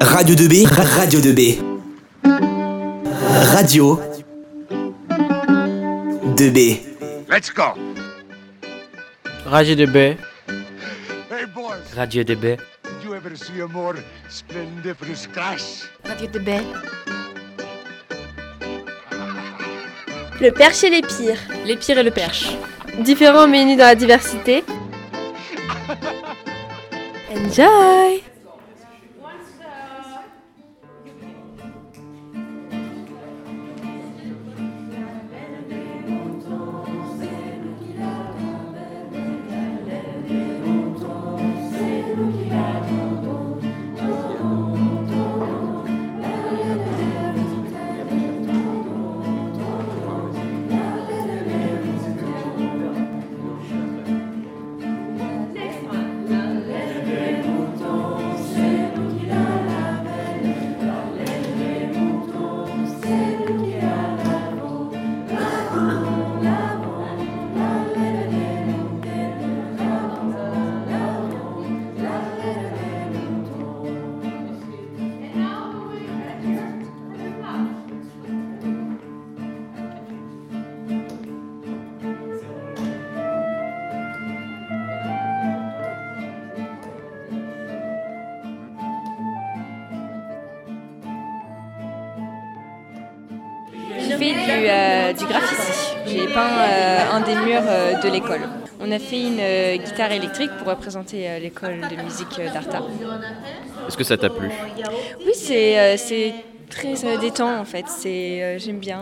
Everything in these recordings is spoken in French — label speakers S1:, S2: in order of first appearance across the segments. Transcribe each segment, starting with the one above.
S1: Radio 2B, Radio 2B. Radio 2B.
S2: Let's go.
S3: Radio de B.
S2: Hey boys,
S3: Radio de B.
S2: did you ever see a more splendiferous crash?
S4: Radio de baie.
S5: Le perche et les pires.
S4: Les pires et le perche.
S5: Différents mais unis dans la diversité. Enjoy
S6: fait du, euh, du graffiti. J'ai peint euh, un des murs euh, de l'école. On a fait une euh, guitare électrique pour représenter euh, l'école de musique euh, d'Arta.
S3: Est-ce que ça t'a plu?
S6: Oui, c'est euh, c'est très euh, détend en fait. C'est euh, j'aime bien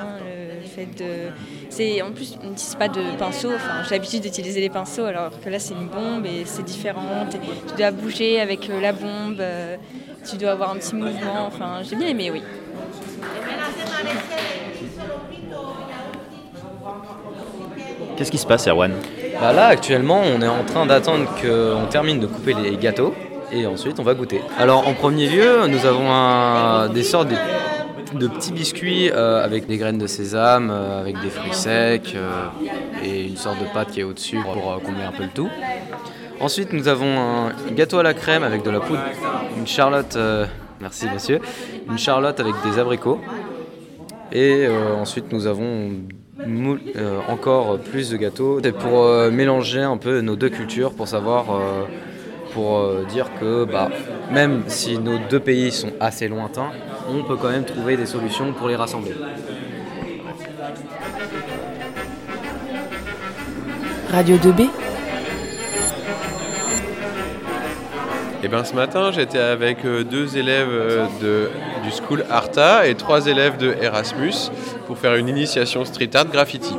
S6: le fait de. C'est en plus on n'utilise pas de pinceau. Enfin, j'ai l'habitude d'utiliser les pinceaux alors que là c'est une bombe et c'est différent. Tu dois bouger avec euh, la bombe. euh, tu dois avoir un petit mouvement. Enfin, j'ai bien aimé, oui.
S3: Qu'est-ce qui se passe, Erwan
S7: Bah là, actuellement, on est en train d'attendre qu'on termine de couper les gâteaux et ensuite on va goûter. Alors, en premier lieu, nous avons des sortes de, petits biscuits euh, avec des graines de sésame, euh, avec des fruits secs euh, et une sorte de pâte qui est au-dessus pour combler un peu le tout. Ensuite, nous avons un gâteau à la crème avec de la poudre, une charlotte, merci monsieur, une charlotte avec des abricots. Et ensuite, nous avons euh, encore plus de gâteaux C'est pour euh, mélanger un peu nos deux cultures, pour savoir, euh, pour euh, dire que bah, même si nos deux pays sont assez lointains, on peut quand même trouver des solutions pour les rassembler.
S4: Radio 2B.
S8: Eh bien, ce matin, j'étais avec deux élèves de, du School Arta et trois élèves de Erasmus pour faire une initiation street art graffiti.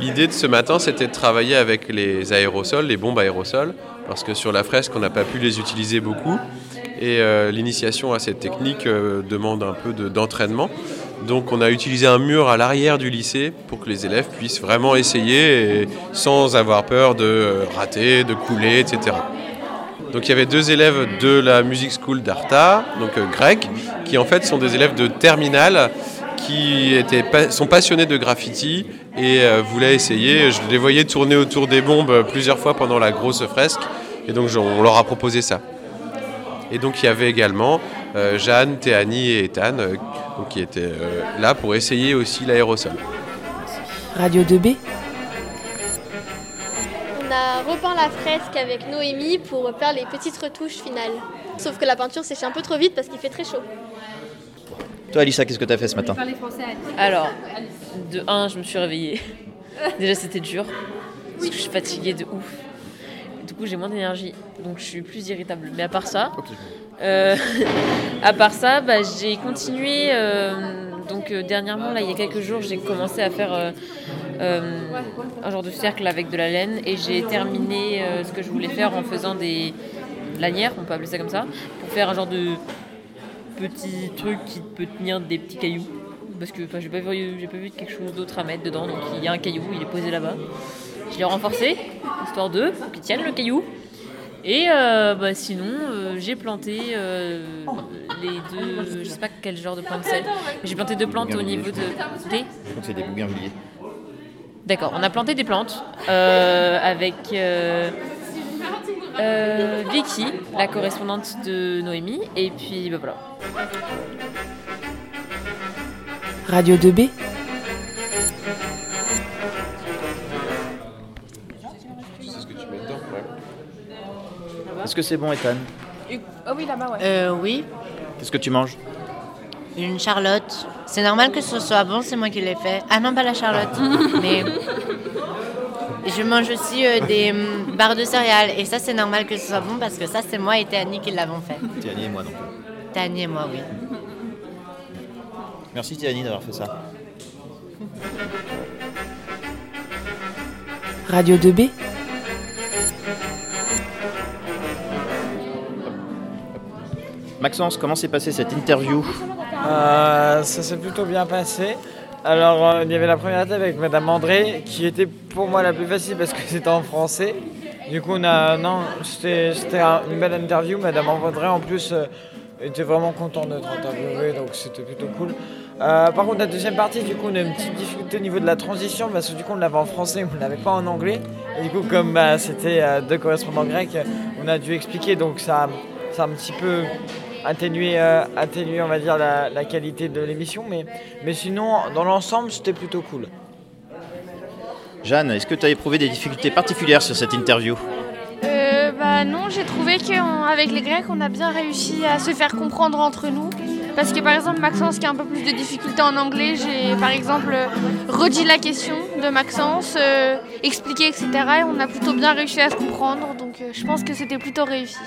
S8: L'idée de ce matin, c'était de travailler avec les aérosols, les bombes aérosols, parce que sur la fresque, on n'a pas pu les utiliser beaucoup. Et euh, l'initiation à cette technique euh, demande un peu de- d'entraînement. Donc on a utilisé un mur à l'arrière du lycée pour que les élèves puissent vraiment essayer sans avoir peur de euh, rater, de couler, etc. Donc il y avait deux élèves de la Music School d'Arta, donc Greg, qui en fait sont des élèves de terminale qui étaient pa- sont passionnés de graffiti et euh, voulaient essayer. Je les voyais tourner autour des bombes plusieurs fois pendant la grosse fresque et donc on leur a proposé ça. Et donc il y avait également euh, Jeanne, Théanie et Ethan euh, donc, qui étaient euh, là pour essayer aussi l'aérosol.
S4: Radio 2B.
S5: On a repeint la fresque avec Noémie pour faire les petites retouches finales. Sauf que la peinture sèche un peu trop vite parce qu'il fait très chaud.
S9: Toi, Alissa, qu'est-ce que tu as fait ce matin
S10: Alors, de 1, je me suis réveillée. Déjà, c'était dur. Parce que je suis fatiguée de ouf. Du coup, j'ai moins d'énergie. Donc, je suis plus irritable. Mais à part ça, euh, à part ça, bah, j'ai continué. euh, donc, euh, dernièrement, là, il y a quelques jours, j'ai commencé à faire euh, euh, un genre de cercle avec de la laine. Et j'ai terminé euh, ce que je voulais faire en faisant des lanières, on peut appeler ça comme ça, pour faire un genre de petit truc qui peut tenir des petits cailloux. Parce que j'ai pas, vu- j'ai pas vu quelque chose d'autre à mettre dedans. Donc il y a un caillou, il est posé là-bas. Je l'ai renforcé, histoire de, pour qu'il tienne le caillou. Et euh, bah, sinon, euh, j'ai planté euh, les deux. Je sais pas quel genre de plante c'est. J'ai planté deux plantes au niveau de. Des?
S9: Je crois que c'est des bougainvilliers.
S10: D'accord, on a planté des plantes avec. Euh, Vicky, la correspondante de Noémie, et puis bah, voilà.
S4: Radio 2B.
S8: Tu sais ce que tu mets dedans ouais.
S9: Est-ce que c'est bon, Ethan?
S6: Ah oui, là-bas, ouais.
S11: Euh, oui,
S9: Qu'est-ce que tu manges?
S11: Une Charlotte. C'est normal que ce soit bon, c'est moi qui l'ai fait. Ah non, pas la Charlotte. mais je mange aussi euh, des barres de céréales. Et ça, c'est normal que ce soit bon parce que ça, c'est moi et Théanie qui l'avons fait.
S9: Tiani et moi non.
S11: Théanie et moi, oui.
S9: Merci Tiani d'avoir fait ça.
S4: Radio 2B.
S9: Maxence, comment s'est passée cette interview?
S12: Euh, ça s'est plutôt bien passé. Alors, euh, il y avait la première étape avec Madame André, qui était pour moi la plus facile parce que c'était en français. Du coup, non, c'était c'était un- une belle interview. Madame André, en plus, euh, était vraiment contente d'être interviewée, donc c'était plutôt cool. Euh, par contre, la deuxième partie, du coup, on a une petite difficulté au niveau de la transition parce que du coup, on l'avait en français, on ne l'avait pas en anglais. Et du coup, comme bah, c'était euh, deux correspondants grecs, on a dû expliquer, donc ça, ça a un petit peu atténué, atténué on va dire, la, la qualité de l'émission. Mais, mais sinon, dans l'ensemble, c'était plutôt cool.
S9: Jeanne, est-ce que tu as éprouvé des difficultés particulières sur cette interview?
S13: Euh, bah non, j'ai trouvé qu'avec les Grecs, on a bien réussi à se faire comprendre entre nous. Parce que par exemple, Maxence qui a un peu plus de difficultés en anglais, j'ai par exemple redit la question de Maxence, euh, expliqué, etc. Et on a plutôt bien réussi à se comprendre. Donc euh, je pense que c'était plutôt réussi.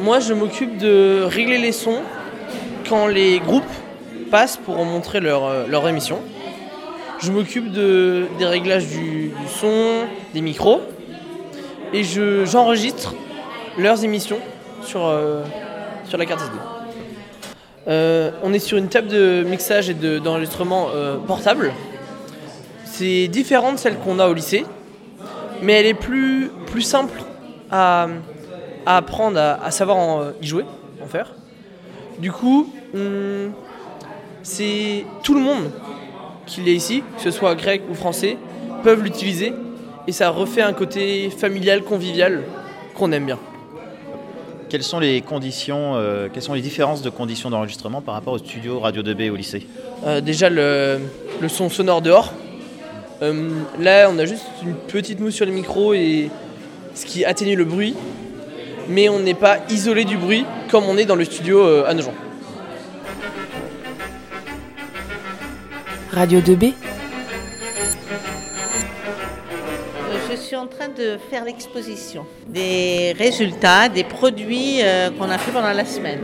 S14: Moi, je m'occupe de régler les sons quand les groupes passent pour montrer leur, euh, leur émission. Je m'occupe de, des réglages du, son, des micros, et je- j'enregistre leurs émissions sur, euh, sur la carte SD. Euh, on est sur une table de mixage et de- d'enregistrement portable. C'est différent de celle qu'on a au lycée, mais elle est plus, plus simple à, à apprendre, à, savoir y jouer, en faire. Du coup, c'est tout le monde qui l'est ici, que ce soit grec ou français, peuvent l'utiliser et ça refait un côté familial, convivial qu'on aime bien.
S9: Quelles sont les conditions, euh, quelles sont les différences de conditions d'enregistrement par rapport au studio Radio 2B au lycée?
S14: Euh, déjà le, le son sonore dehors. Euh, là, on a juste une petite mousse sur les micros et ce qui atténue le bruit, mais on n'est pas isolé du bruit comme on est dans le studio à Nogent.
S4: Radio 2B.
S15: Euh, Je suis en train de faire l'exposition des résultats des produits euh, qu'on a fait pendant la semaine.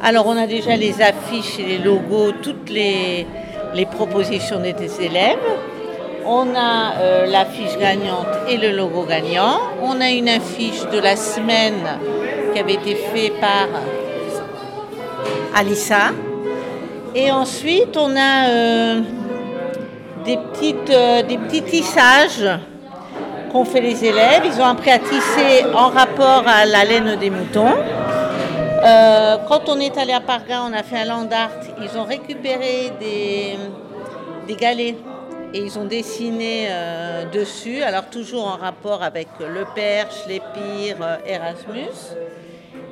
S15: Alors on a déjà les affiches et les logos, toutes les, les propositions des élèves. On a euh, l'affiche gagnante et le logo gagnant. On a une affiche de la semaine qui avait été faite par Alissa. Et ensuite, on a euh, des, petites, euh, des petits tissages qu'ont fait les élèves. Ils ont appris à tisser en rapport à la laine des moutons. Euh, quand on est allé à Parga, on a fait un land art. Ils ont récupéré des, des galets et ils ont dessiné dessus. Alors toujours en rapport avec le Perche, l'Épire, euh, Erasmus.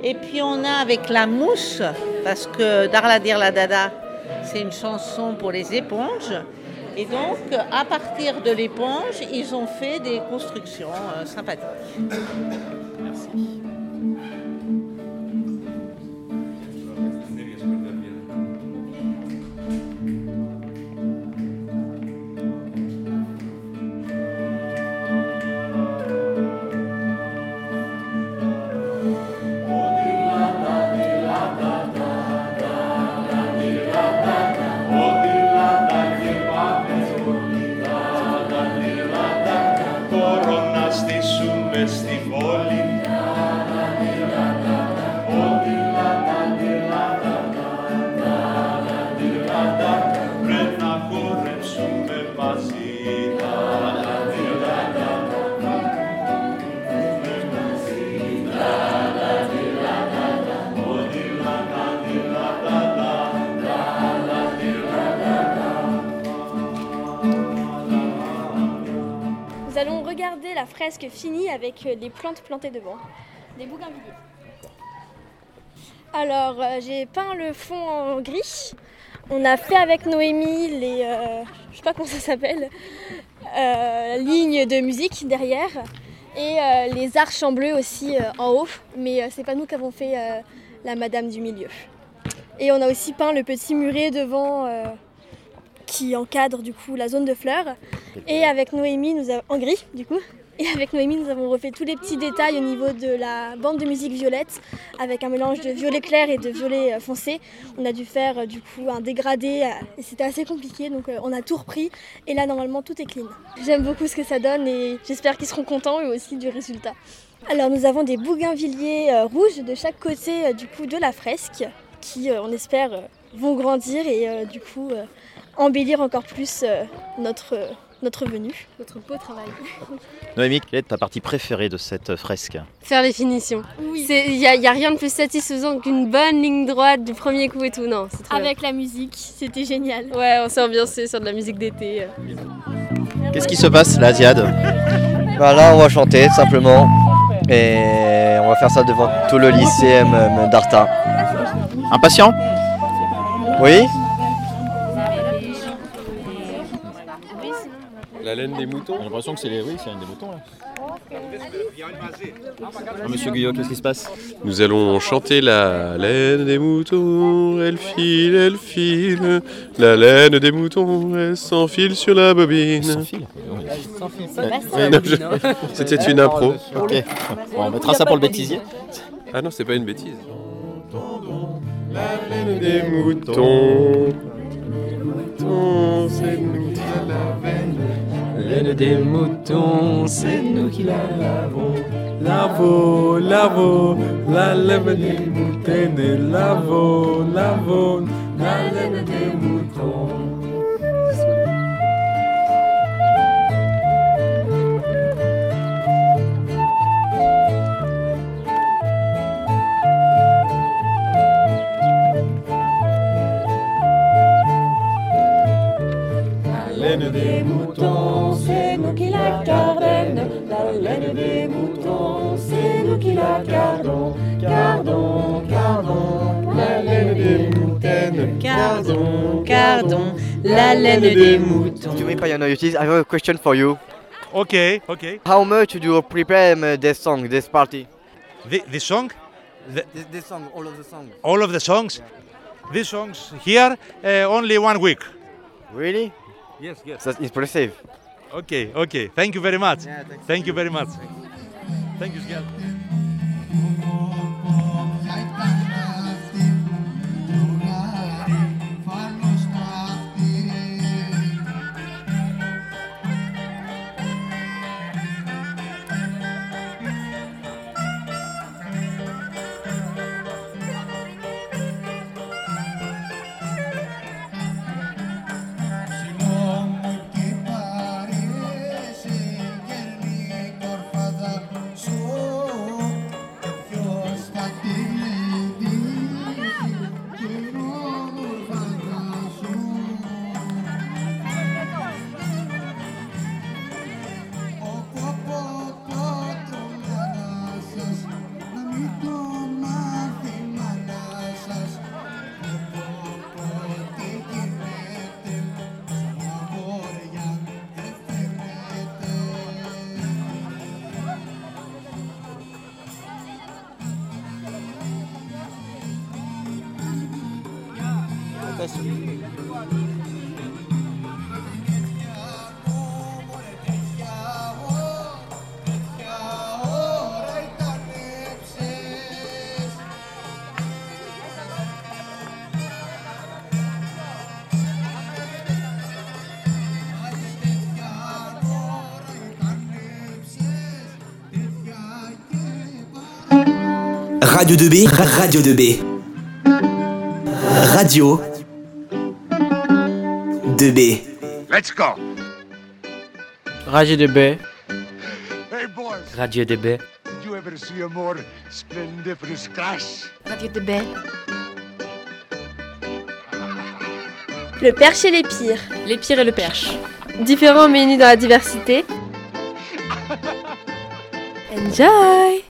S15: Et puis on a avec la mousse, parce que Darla Dir la Dada, c'est une chanson pour les éponges. Et donc, à partir de l'éponge, ils ont fait des constructions euh, sympathiques.
S5: La fresque finie avec euh, des plantes plantées devant, des bougainvilliers. Alors, euh, j'ai peint le fond en gris. On a fait avec Noémie les, euh, je sais pas comment ça s'appelle, euh, lignes de musique derrière et les arches en bleu aussi en haut. Mais c'est pas nous qui avons fait la Madame du milieu. Et on a aussi peint le petit muret devant qui encadre du coup la zone de fleurs. Et avec Noémie, nous avons en gris du coup. Et avec Noémie, nous avons refait tous les petits détails au niveau de la bande de musique violette, avec un mélange de violet clair et de violet euh, foncé. On a dû faire euh, du coup un dégradé, euh, et c'était assez compliqué, donc on a tout repris. Et là, normalement, tout est clean. J'aime beaucoup ce que ça donne et j'espère qu'ils seront contents eux aussi du résultat. Alors, nous avons des bougainvilliers rouges de chaque côté du coup de la fresque, qui, on espère, vont grandir et du coup embellir encore plus notre, notre venue, notre beau travail.
S9: Noémie, quelle est ta partie préférée de cette fresque
S16: Faire les finitions. Il n'y a, y a rien de plus satisfaisant qu'une bonne ligne droite du premier coup et tout. Non, c'est
S5: Avec la musique, c'était génial.
S16: Ouais, on s'est ambiancé sur de la musique d'été.
S9: Qu'est-ce qui se passe là, Ziad
S17: Bah là, on va chanter simplement. Et on va faire ça devant tout le lycée d'Arta.
S9: Impatient?
S17: Oui
S8: laine des moutons
S9: J'ai l'impression que c'est les... Oui, c'est un des moutons là. Ah, Monsieur Guyot, qu'est-ce qui se passe?
S8: Nous allons chanter la laine des moutons, elle file, elle file. La laine des moutons, elle s'enfile sur la bobine.
S9: S'enfile
S8: C'était une impro.
S9: Ok. Bon, on mettra ça pour le bêtisier.
S8: Ah non, c'est pas une bêtise. La laine des moutons. moutons, c'est nous qui la lavons.
S18: Laine des moutons, c'est nous qui la lavons. Lavo, lavo, la laine des moutons, lavo, lavo, la laine des moutons. La laine des moutons.
S17: Excuse me, Payanoyotis, I have a question for you.
S19: Okay, okay.
S17: How much do you prepare this song, this party?
S19: The, the song, the,
S17: This, this song, all of the songs.
S19: all of the songs, these songs here, uh, only one week.
S17: Really?
S19: Yes, yes.
S17: That's impressive.
S19: Okay, okay. Thank you very much. Thank you very much. Thank you, Sgal.
S1: Radio 2B, Radio 2B. Radio 2B.
S2: Let's go.
S3: Radio 2B.
S2: Hey boys,
S3: Radio 2B.
S2: did you ever see a more splendiferous crash?
S11: Radio de baie.
S5: Le perche et les pires.
S16: Les pires et le perche. Différents mais unis dans la diversité. Enjoy